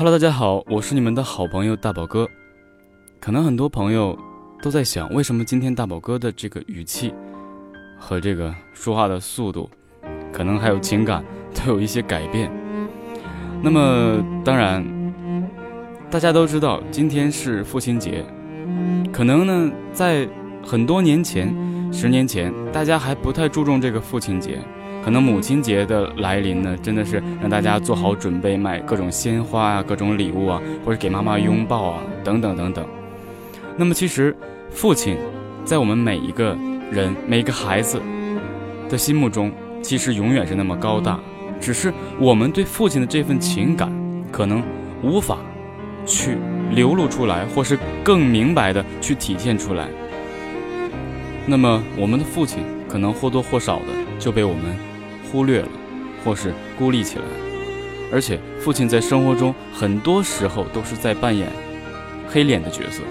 Hello，大家好，我是你们的好朋友大宝哥。可能很多朋友都在想，为什么今天大宝哥的这个语气和这个说话的速度，可能还有情感都有一些改变。那么，当然，大家都知道今天是父亲节，可能呢，在很多年前、十年前，大家还不太注重这个父亲节。可能母亲节的来临呢，真的是让大家做好准备，买各种鲜花啊、各种礼物啊，或者给妈妈拥抱啊，等等等等。那么，其实父亲在我们每一个人、每个孩子的心目中，其实永远是那么高大，只是我们对父亲的这份情感，可能无法去流露出来，或是更明白的去体现出来。那么，我们的父亲可能或多或少的就被我们。忽略了，或是孤立起来，而且父亲在生活中很多时候都是在扮演黑脸的角色。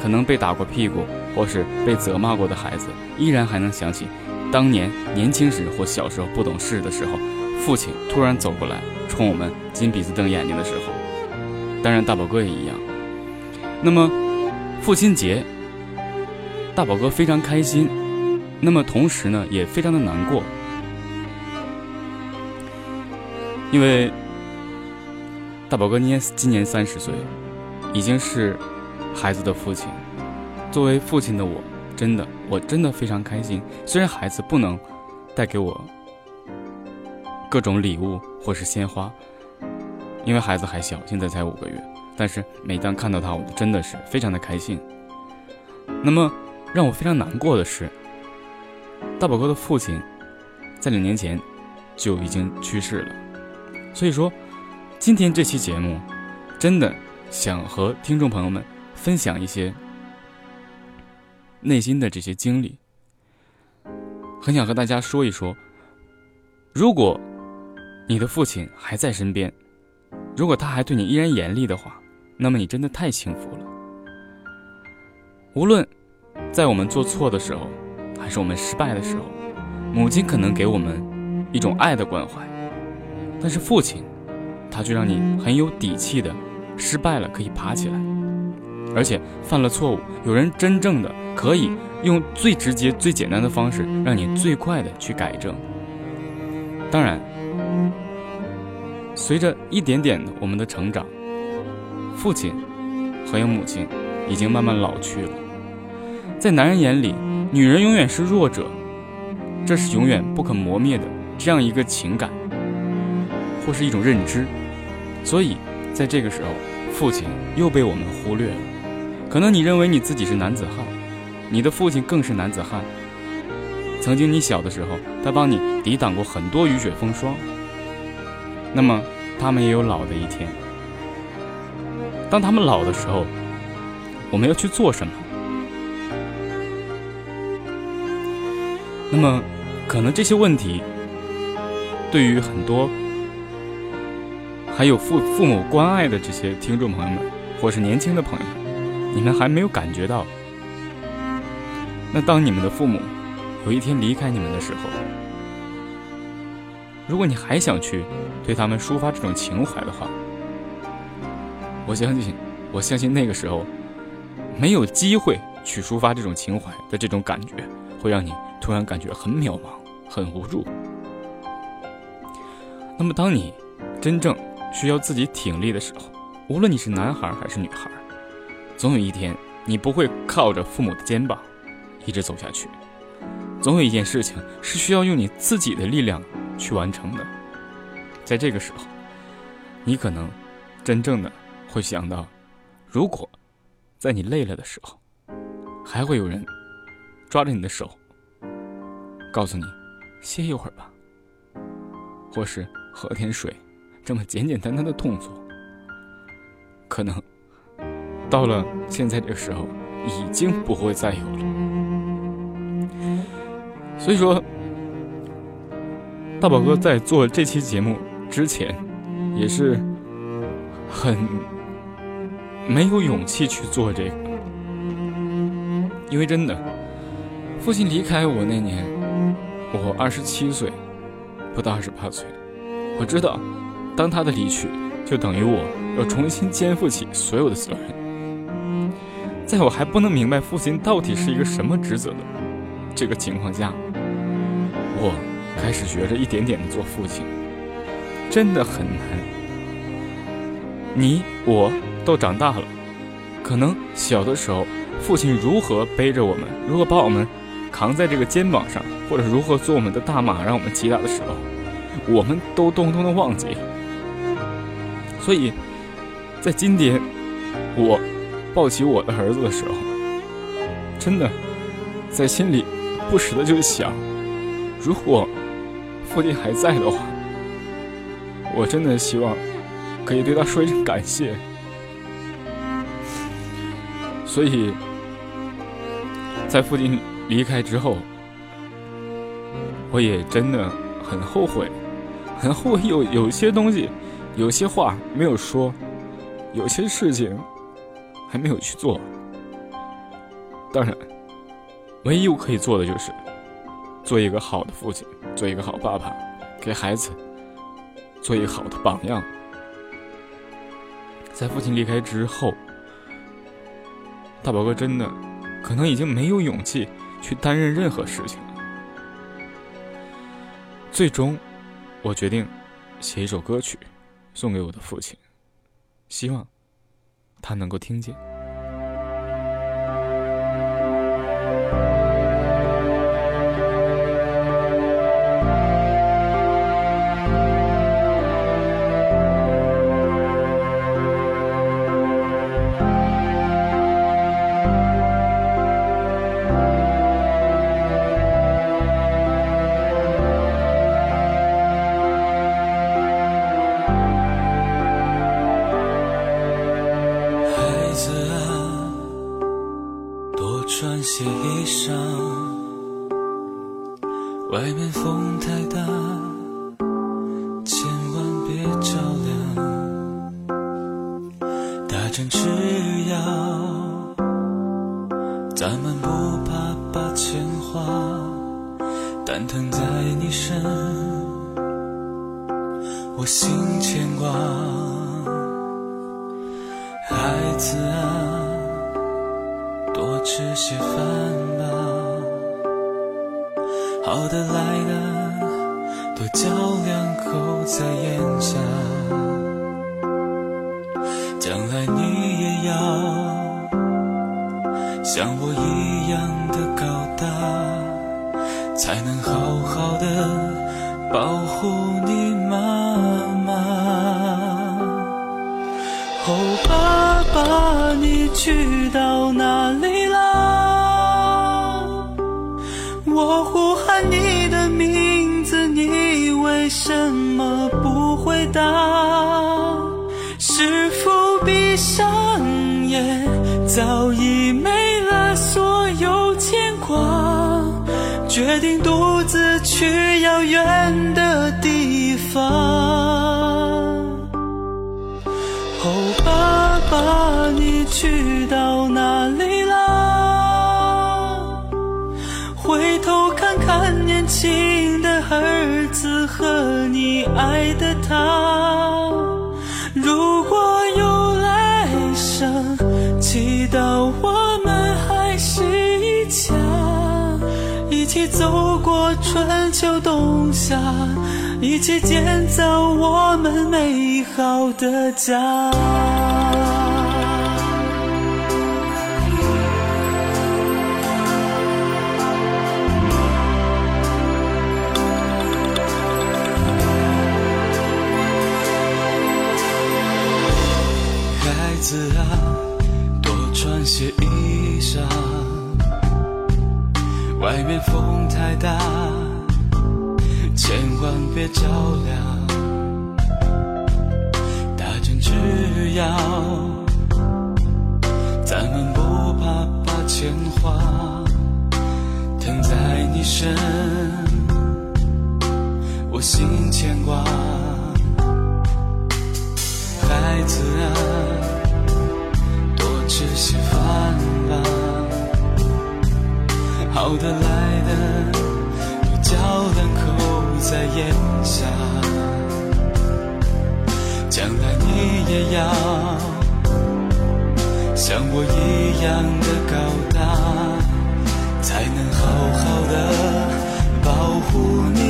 可能被打过屁股或是被责骂过的孩子，依然还能想起当年年轻时或小时候不懂事的时候，父亲突然走过来冲我们金鼻子瞪眼睛的时候。当然，大宝哥也一样。那么，父亲节，大宝哥非常开心。那么同时呢，也非常的难过，因为大宝哥今今年三十岁，已经是孩子的父亲。作为父亲的我，真的，我真的非常开心。虽然孩子不能带给我各种礼物或是鲜花，因为孩子还小，现在才五个月，但是每当看到他，我真的是非常的开心。那么让我非常难过的是。大宝哥的父亲在两年前就已经去世了，所以说今天这期节目真的想和听众朋友们分享一些内心的这些经历，很想和大家说一说，如果你的父亲还在身边，如果他还对你依然严厉的话，那么你真的太幸福了。无论在我们做错的时候。还是我们失败的时候，母亲可能给我们一种爱的关怀，但是父亲，他却让你很有底气的，失败了可以爬起来，而且犯了错误，有人真正的可以用最直接、最简单的方式，让你最快的去改正。当然，随着一点点的我们的成长，父亲还有母亲已经慢慢老去了，在男人眼里。女人永远是弱者，这是永远不可磨灭的这样一个情感，或是一种认知。所以，在这个时候，父亲又被我们忽略了。可能你认为你自己是男子汉，你的父亲更是男子汉。曾经你小的时候，他帮你抵挡过很多雨雪风霜。那么，他们也有老的一天。当他们老的时候，我们要去做什么？那么，可能这些问题，对于很多还有父父母关爱的这些听众朋友们，或是年轻的朋友，你们还没有感觉到。那当你们的父母有一天离开你们的时候，如果你还想去对他们抒发这种情怀的话，我相信，我相信那个时候没有机会去抒发这种情怀的这种感觉，会让你。突然感觉很渺茫，很无助。那么，当你真正需要自己挺立的时候，无论你是男孩还是女孩，总有一天你不会靠着父母的肩膀一直走下去。总有一件事情是需要用你自己的力量去完成的。在这个时候，你可能真正的会想到，如果在你累了的时候，还会有人抓着你的手，告诉你歇一会儿吧，或是喝点水，这么简简单单的动作，可能到了现在这个时候，已经不会再有了。所以说，大宝哥在做这期节目之前，也是很没有勇气去做这个，因为真的，父亲离开我那年，我二十七岁，不到二十八岁，我知道，当他的离去，就等于我要重新肩负起所有的责任，在我还不能明白父亲到底是一个什么职责的这个情况下。我开始学着一点点的做父亲，真的很难。你我都长大了，可能小的时候，父亲如何背着我们，如何把我们扛在这个肩膀上，或者如何做我们的大马让我们骑他的时候，我们都通通的忘记。所以，在今天，我抱起我的儿子的时候，真的在心里不时的就想。如果父亲还在的话，我真的希望可以对他说一声感谢。所以，在父亲离开之后，我也真的很后悔，很后悔有有些东西、有些话没有说，有些事情还没有去做。当然，唯一我可以做的就是。做一个好的父亲，做一个好爸爸，给孩子做一个好的榜样。在父亲离开之后，大宝哥真的可能已经没有勇气去担任任何事情。最终，我决定写一首歌曲送给我的父亲，希望他能够听见。我心牵挂孩子啊多吃些饭吧。好的来了多嚼两口在咽下。将来你也要像我一样的高大才能好好的保护你。哦爸爸你去到哪里啦我呼喊你的名字你为什么不回答？是否闭上眼早已没了所有牵挂决定独自去遥远的地方？去到哪里了？回头看看年轻的儿子和你爱的他。如果有来生，祈祷我们还是一家。一起走过春秋冬夏，一起建造我们美好的家。孩子啊，多穿些衣裳，外面风太大，千万别着凉。打针吃药，咱们不怕把钱花，疼在你身，我心牵挂。孩子啊，吃些饭吧，好的来的都嚼两口在咽下，将来你也要像我一样的高大，才能好好的保护你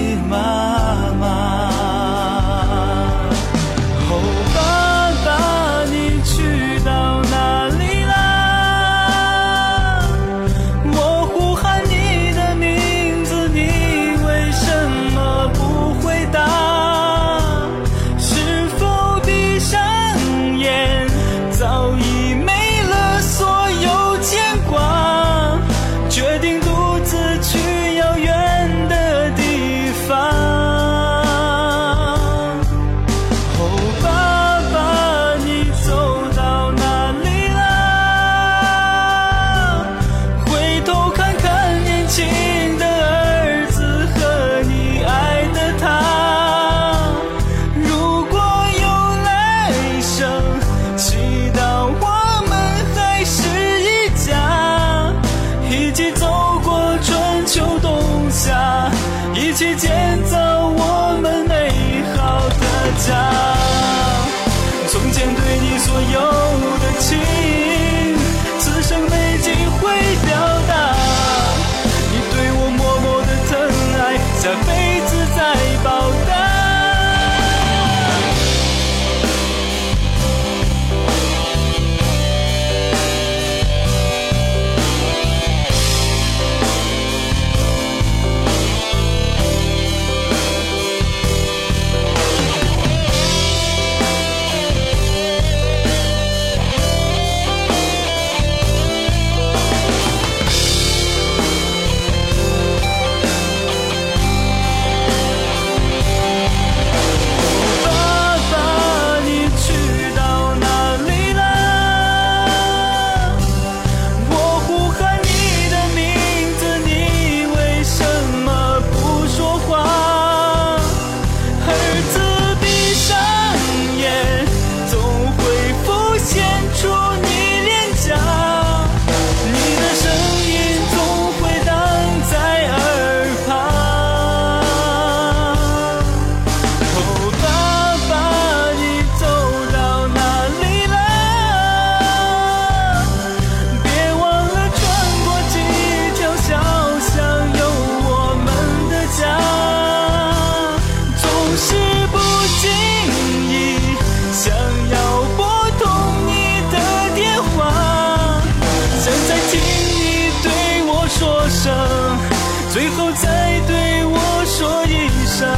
再对我说一声。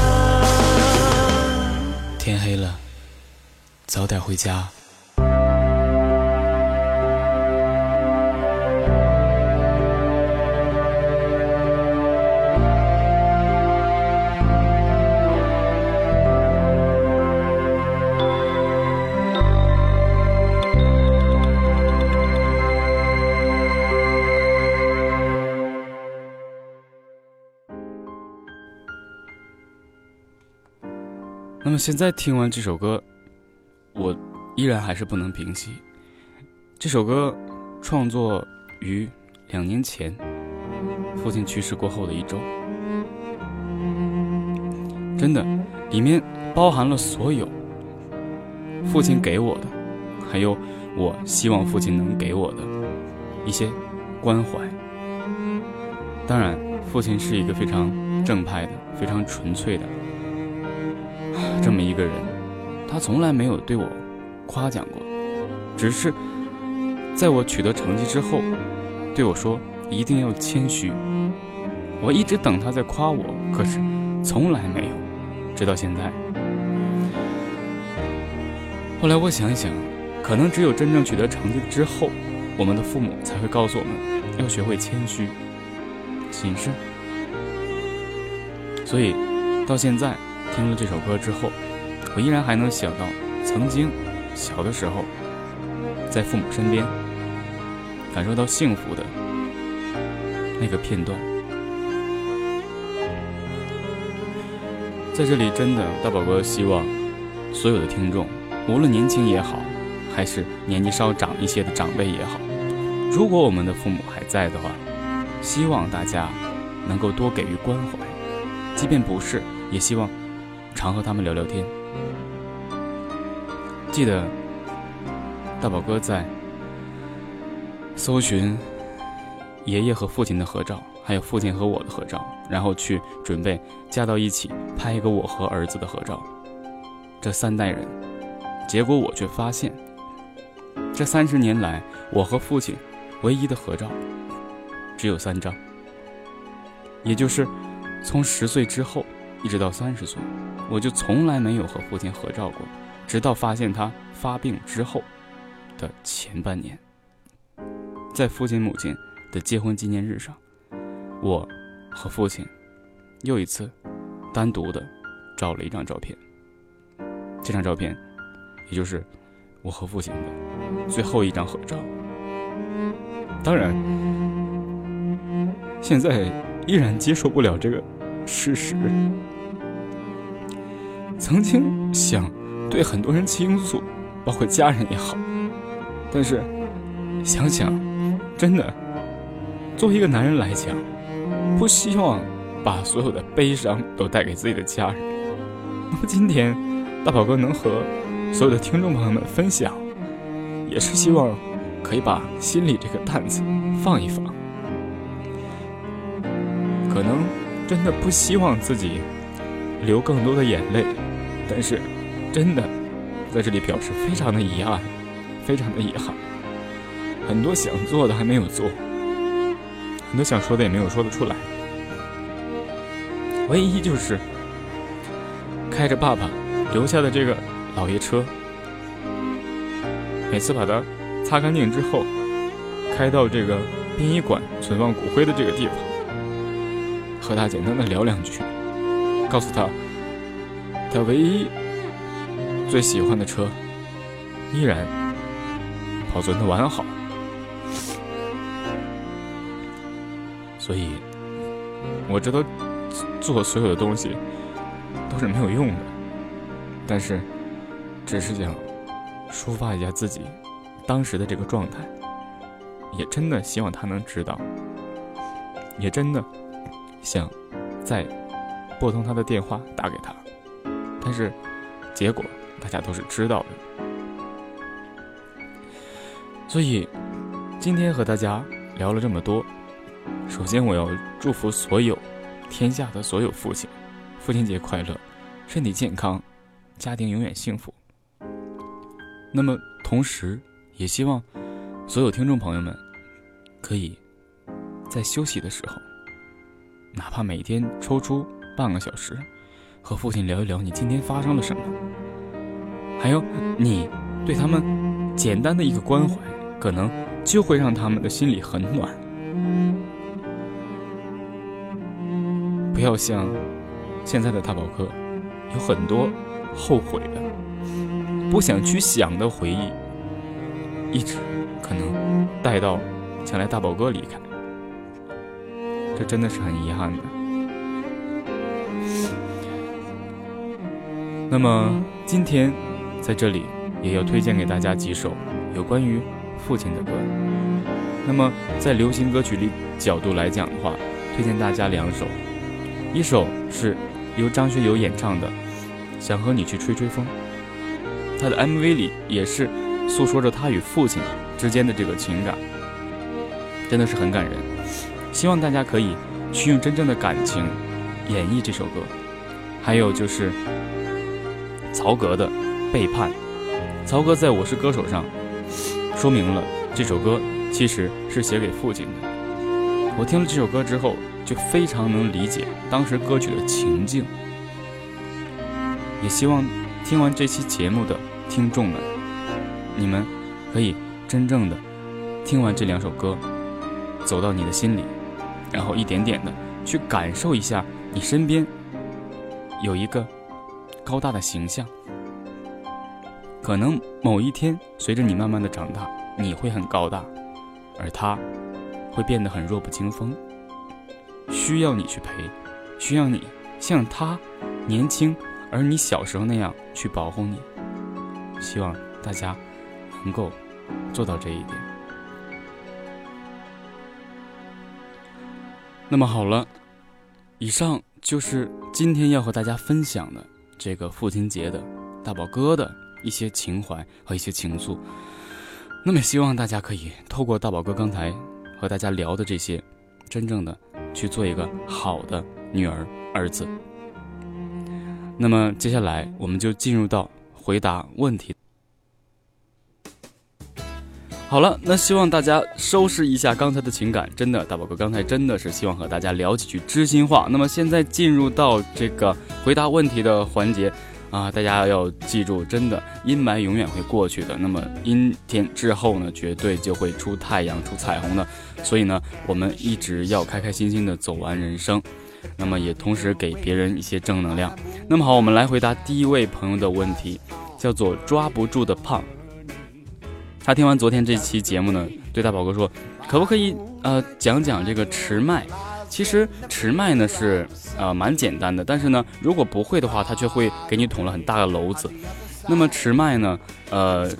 天黑了，早点回家。现在听完这首歌，我依然还是不能平息。这首歌创作于两年前，父亲去世过后的一周。真的，里面包含了所有父亲给我的，还有我希望父亲能给我的一些关怀。当然，父亲是一个非常正派的、非常纯粹的这么一个人，他从来没有对我夸奖过，只是在我取得成绩之后，对我说一定要谦虚。我一直等他在夸我，可是从来没有，直到现在。后来我想一想，可能只有真正取得成绩之后，我们的父母才会告诉我们要学会谦虚、谨慎。所以，到现在听了这首歌之后，我依然还能想到曾经小的时候，在父母身边感受到幸福的那个片段。在这里，真的大宝哥希望所有的听众，无论年轻也好，还是年纪稍长一些的长辈也好，如果我们的父母还在的话，希望大家能够多给予关怀，即便不是，也希望常和他们聊聊天。记得大宝哥在搜寻爷爷和父亲的合照，还有父亲和我的合照，然后去准备加到一起拍一个我和儿子的合照。这三代人，结果我却发现，这三十年来我和父亲唯一的合照只有三张，也就是从十岁之后一直到三十岁，我就从来没有和父亲合照过。直到发现他发病之后的前半年，在父亲母亲的结婚纪念日上，我和父亲又一次单独的照了一张照片。这张照片，也就是我和父亲的最后一张合照。当然，现在依然接受不了这个事实。曾经想。对很多人倾诉，包括家人也好，但是想想，真的，作为一个男人来讲，不希望把所有的悲伤都带给自己的家人。那么今天，大宝哥能和所有的听众朋友们分享，也是希望可以把心里这个担子放一放。可能真的不希望自己流更多的眼泪，但是。真的，在这里表示非常的遗憾，非常的遗憾。很多想做的还没有做，很多想说的也没有说得出来。唯一就是开着爸爸留下的这个老爷车，每次把它擦干净之后，开到这个殡仪馆存放骨灰的这个地方，和他简单的聊两句，告诉他，他唯一。最喜欢的车，依然保存的完好，所以我知道做所有的东西都是没有用的，但是只是想抒发一下自己当时的这个状态，也真的希望他能知道，也真的想再拨通他的电话打给他，但是结果。大家都是知道的，所以今天和大家聊了这么多。首先，我要祝福所有天下的所有父亲，父亲节快乐，身体健康，家庭永远幸福。那么，同时也希望所有听众朋友们可以在休息的时候，哪怕每天抽出半个小时，和父亲聊一聊你今天发生了什么。还有，你对他们简单的一个关怀，可能就会让他们的心里很暖。不要像现在的大宝哥，有很多后悔的、不想去想的回忆，一直可能带到将来大宝哥离开，这真的是很遗憾的。那么今天。在这里，也要推荐给大家几首有关于父亲的歌。那么，在流行歌曲里角度来讲的话，推荐大家两首，一首是由张学友演唱的《想和你去吹吹风》，他的 MV 里也是诉说着他与父亲之间的这个情感，真的是很感人。希望大家可以去用真正的感情演绎这首歌。还有就是曹格的。背叛，曹格在我是歌手上说明了这首歌其实是写给父亲的。我听了这首歌之后，就非常能理解当时歌曲的情境。也希望听完这期节目的听众们，你们可以真正的听完这两首歌，走到你的心里，然后一点点的去感受一下你身边有一个高大的形象。可能某一天，随着你慢慢的长大，你会很高大，而他会变得很弱不禁风，需要你去陪，需要你像他年轻，而你小时候那样去保护你。希望大家能够做到这一点。那么好了，以上就是今天要和大家分享的这个父亲节的大宝哥的一些情怀和一些情愫。那么希望大家可以透过大宝哥刚才和大家聊的这些，真正的去做一个好的女儿儿子。那么接下来我们就进入到回答问题。好了，那希望大家收拾一下刚才的情感。真的，大宝哥刚才真的是希望和大家聊几句知心话。那么现在进入到这个回答问题的环节啊，大家要记住，真的阴霾永远会过去的。那么阴天之后呢，绝对就会出太阳、出彩虹的。所以呢，我们一直要开开心心的走完人生。那么也同时给别人一些正能量。那么好，我们来回答第一位朋友的问题，叫做抓不住的胖。他听完昨天这期节目呢，对大宝哥说：“可不可以呃讲讲这个持麦？其实持麦呢是呃蛮简单的，但是呢如果不会的话，他却会给你捅了很大的篓子。那么持麦呢，呃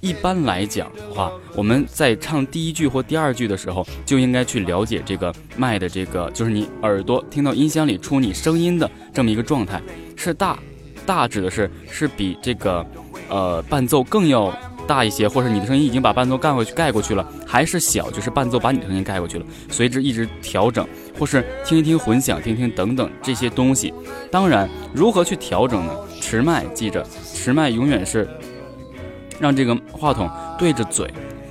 一般来讲的话，我们在唱第一句或第二句的时候，就应该去了解这个麦的这个，就是你耳朵听到音箱里出你声音的这么一个状态，是大，大指的是是比这个呃伴奏更要。”大一些，或者你的声音已经把伴奏盖过去盖过去了，还是小，就是伴奏把你的声音盖过去了，随之一直调整，或是听一听混响，听听等等这些东西。当然，如何去调整呢？持麦，记着，持麦永远是让这个话筒对着嘴，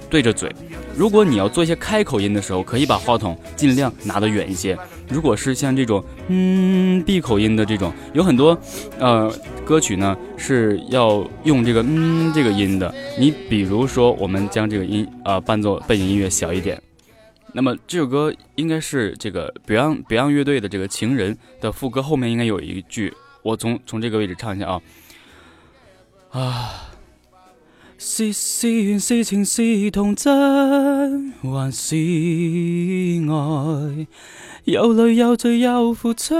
对着嘴。如果你要做一些开口音的时候，可以把话筒尽量拿得远一些。如果是像这种嗯闭口音的这种，有很多呃歌曲呢是要用这个嗯这个音的。你比如说，我们将这个音啊伴奏背景音乐小一点。那么这首歌应该是这个 Beyond Beyond 乐队的这个情人的副歌后面应该有一句，我从从这个位置唱一下啊啊。是是缘是情是童真还是爱？有泪有罪有付出，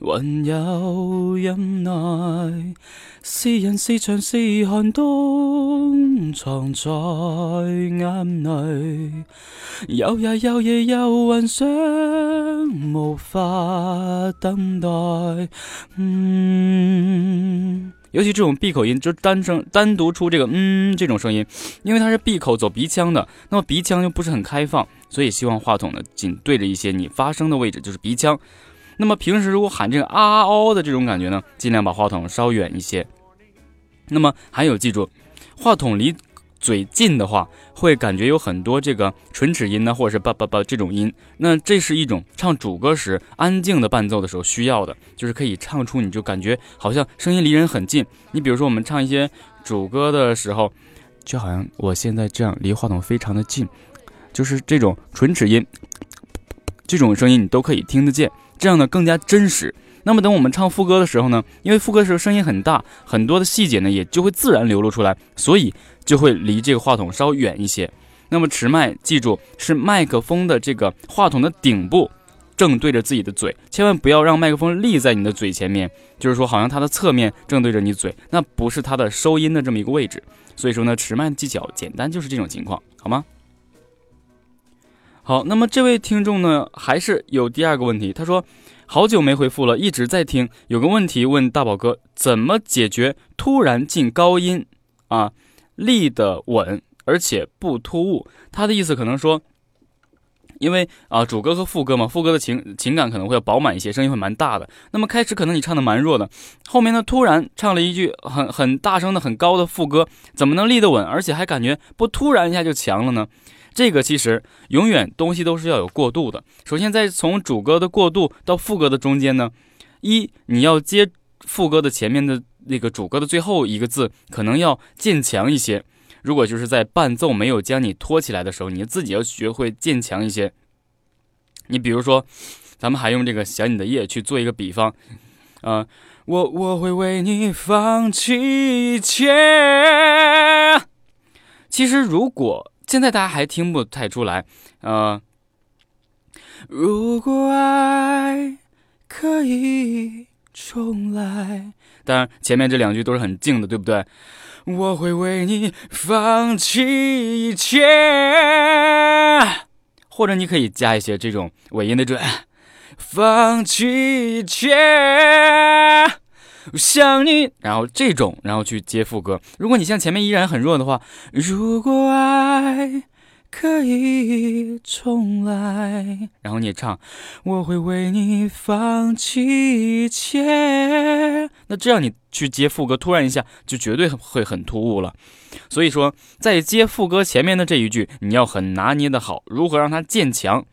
还有忍耐。是人是墙是寒冬，藏在眼内。有日有夜有幻想，无法等待。嗯。尤其这种闭口音，就是单声单独出这个嗯这种声音，因为它是闭口走鼻腔的，那么鼻腔又不是很开放，所以希望话筒呢紧对着一些你发声的位置，就是鼻腔。那么平时如果喊这个啊哦的这种感觉呢，尽量把话筒稍远一些。那么还有记住，话筒离。嘴近的话，会感觉有很多这个唇齿音呢，或者是叭叭叭这种音。那这是一种唱主歌时安静的伴奏的时候需要的，就是可以唱出你就感觉好像声音离人很近。你比如说我们唱一些主歌的时候，就好像我现在这样离话筒非常的近，就是这种唇齿音，这种声音你都可以听得见，这样呢更加真实。那么等我们唱副歌的时候呢，因为副歌的时候声音很大，很多的细节呢也就会自然流露出来，所以就会离这个话筒稍远一些。那么持麦，记住是麦克风的这个话筒的顶部正对着自己的嘴，千万不要让麦克风立在你的嘴前面，就是说好像它的侧面正对着你嘴，那不是它的收音的这么一个位置。所以说呢，持麦的技巧简单就是这种情况，好吗？好，那么这位听众呢，还是有第二个问题，他说。好久没回复了，一直在听。有个问题问大宝哥，怎么解决突然进高音啊，立得稳，而且不突兀？他的意思可能说，因为啊主歌和副歌嘛，副歌的情情感可能会要饱满一些，声音会蛮大的。那么开始可能你唱的蛮弱的，后面呢突然唱了一句很很大声的很高的副歌，怎么能立得稳，而且还感觉不突然一下就强了呢？这个其实永远东西都是要有过渡的。首先，在从主歌的过渡到副歌的中间呢，一你要接副歌的前面的那个主歌的最后一个字，可能要渐强一些。如果就是在伴奏没有将你托起来的时候，你自己要学会渐强一些。你比如说，咱们还用这个想你的夜去做一个比方，啊，我我会为你放弃一切。其实如果现在大家还听不太出来，呃，如果爱可以重来，当然前面这两句都是很静的，对不对？我会为你放弃一切，或者你可以加一些这种尾音的准，放弃一切，想你，然后这种，然后去接副歌。如果你像前面依然很弱的话，如果爱。可以重来，然后你也唱，我会为你放弃一切。那这样你去接副歌，突然一下就绝对会很突兀了。所以说，在接副歌前面的这一句，你要很拿捏的好，如何让它渐强。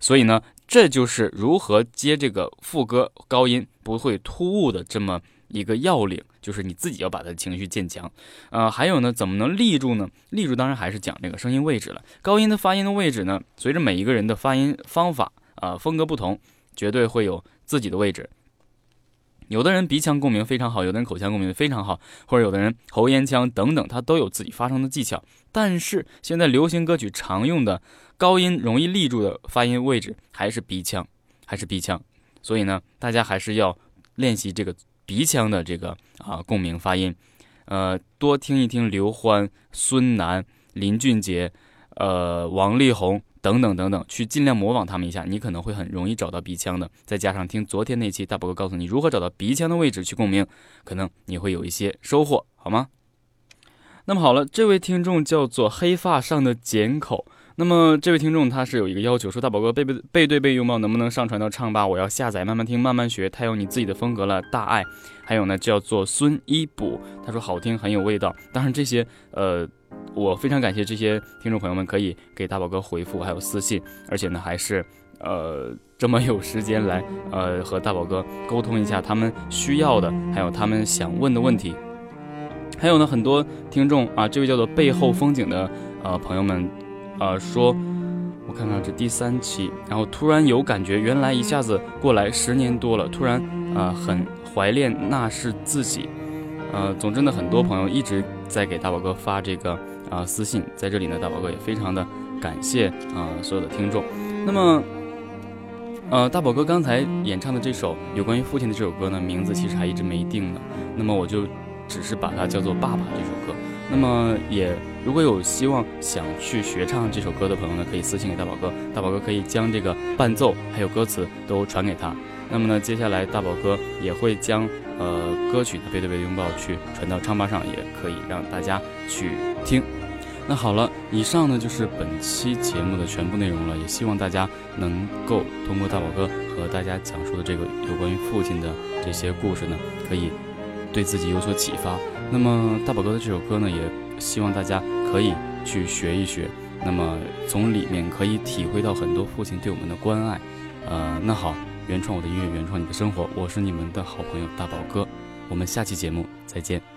所以呢，这就是如何接这个副歌高音不会突兀的这么一个要领。就是你自己要把他的情绪渐强，呃，还有呢，怎么能立住呢？立住当然还是讲这个声音位置了。高音的发音的位置呢，随着每一个人的发音方法啊风格不同，绝对会有自己的位置。有的人鼻腔共鸣非常好，有的人口腔共鸣非常好，或者有的人喉咽腔等等，他都有自己发声的技巧。但是现在流行歌曲常用的高音容易立住的发音位置还是鼻腔，还是鼻腔。所以呢，大家还是要练习这个。鼻腔的这个啊共鸣发音，呃，多听一听刘欢、孙楠、林俊杰，呃，王力宏等等等等，去尽量模仿他们一下，你可能会很容易找到鼻腔的。再加上听昨天那期大宝哥告诉你如何找到鼻腔的位置去共鸣，可能你会有一些收获，好吗？那么好了，这位听众叫做黑发上的简口。那么这位听众他是有一个要求，说大宝哥背背背对背拥抱能不能上传到唱吧？我要下载慢慢听慢慢学，太有你自己的风格了，大爱。还有呢叫做孙一补，他说好听很有味道。当然这些呃，我非常感谢这些听众朋友们可以给大宝哥回复还有私信，而且呢还是呃这么有时间来呃和大宝哥沟通一下他们需要的，还有他们想问的问题。还有呢很多听众啊，这位叫做背后风景的呃朋友们。呃，说，我看看这第三期，然后突然有感觉，原来一下子过来十年多了，突然啊很怀念那是自己，呃，总之呢，很多朋友一直在给大宝哥发这个啊私信，在这里呢，大宝哥也非常的感谢啊所有的听众。那么，呃，大宝哥刚才演唱的这首有关于父亲的这首歌呢，名字其实还一直没定呢，那么我就只是把它叫做《爸爸》这首歌。那么也。如果有希望想去学唱这首歌的朋友呢，可以私信给大宝哥，大宝哥可以将这个伴奏还有歌词都传给他。那么呢，接下来大宝哥也会将呃歌曲的背对背拥抱去传到唱吧上，也可以让大家去听。那好了，以上呢就是本期节目的全部内容了，也希望大家能够通过大宝哥和大家讲述的这个有关于父亲的这些故事呢，可以对自己有所启发。那么大宝哥的这首歌呢，也希望大家。可以去学一学，那么从里面可以体会到很多父亲对我们的关爱。呃，那好，原创我的音乐，原创你的生活，我是你们的好朋友大宝哥，我们下期节目再见。